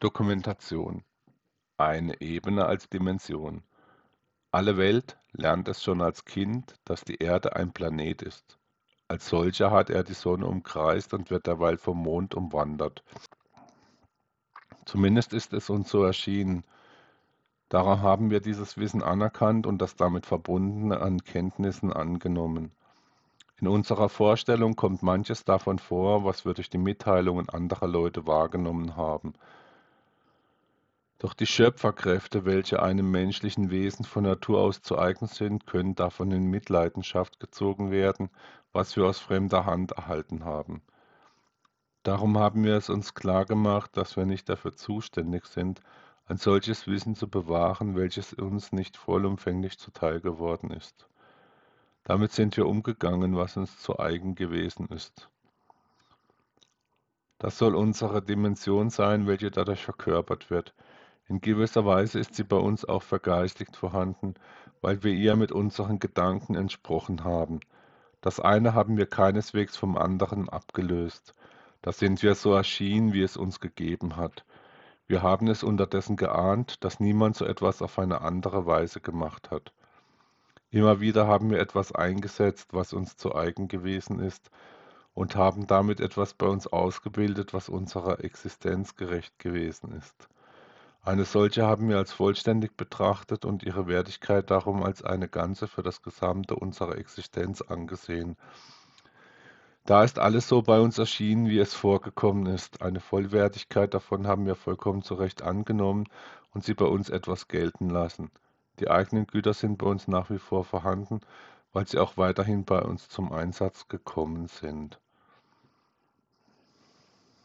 Dokumentation: Eine Ebene als Dimension. Alle Welt lernt es schon als Kind, dass die Erde ein Planet ist. Als solcher hat er die Sonne umkreist und wird derweil vom Mond umwandert. Zumindest ist es uns so erschienen. Darum haben wir dieses Wissen anerkannt und das damit Verbundene an Kenntnissen angenommen. In unserer Vorstellung kommt manches davon vor, was wir durch die Mitteilungen anderer Leute wahrgenommen haben. Doch die Schöpferkräfte, welche einem menschlichen Wesen von Natur aus zu eigen sind, können davon in Mitleidenschaft gezogen werden, was wir aus fremder Hand erhalten haben. Darum haben wir es uns klar gemacht, dass wir nicht dafür zuständig sind, ein solches Wissen zu bewahren, welches uns nicht vollumfänglich zuteil geworden ist. Damit sind wir umgegangen, was uns zu eigen gewesen ist. Das soll unsere Dimension sein, welche dadurch verkörpert wird, in gewisser Weise ist sie bei uns auch vergeistigt vorhanden, weil wir ihr mit unseren Gedanken entsprochen haben. Das eine haben wir keineswegs vom anderen abgelöst. Da sind wir so erschienen, wie es uns gegeben hat. Wir haben es unterdessen geahnt, dass niemand so etwas auf eine andere Weise gemacht hat. Immer wieder haben wir etwas eingesetzt, was uns zu eigen gewesen ist, und haben damit etwas bei uns ausgebildet, was unserer Existenz gerecht gewesen ist. Eine solche haben wir als vollständig betrachtet und ihre Wertigkeit darum als eine Ganze für das Gesamte unserer Existenz angesehen. Da ist alles so bei uns erschienen, wie es vorgekommen ist. Eine Vollwertigkeit davon haben wir vollkommen zu Recht angenommen und sie bei uns etwas gelten lassen. Die eigenen Güter sind bei uns nach wie vor vorhanden, weil sie auch weiterhin bei uns zum Einsatz gekommen sind.